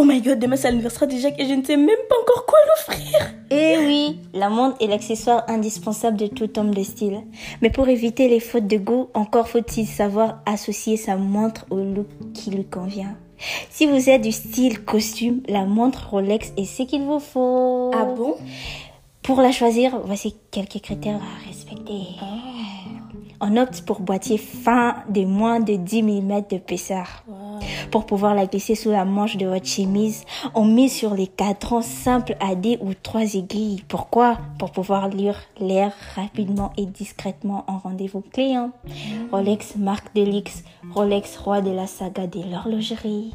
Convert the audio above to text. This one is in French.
Oh my god, demain c'est l'anniversaire de Jacques et je ne sais même pas encore quoi l'offrir. Eh oui, la montre est l'accessoire indispensable de tout homme de style. Mais pour éviter les fautes de goût, encore faut-il savoir associer sa montre au look qui lui convient. Si vous êtes du style costume, la montre Rolex est ce qu'il vous faut. Ah bon? Pour la choisir, voici quelques critères à respecter. On opte pour boîtier fin de moins de 10 mm d'épaisseur. Pour pouvoir la glisser sous la manche de votre chemise, on met sur les cadrans simples à D ou trois aiguilles. Pourquoi? Pour pouvoir lire l'air rapidement et discrètement en rendez-vous client. Rolex marque de luxe, Rolex roi de la saga de l'horlogerie.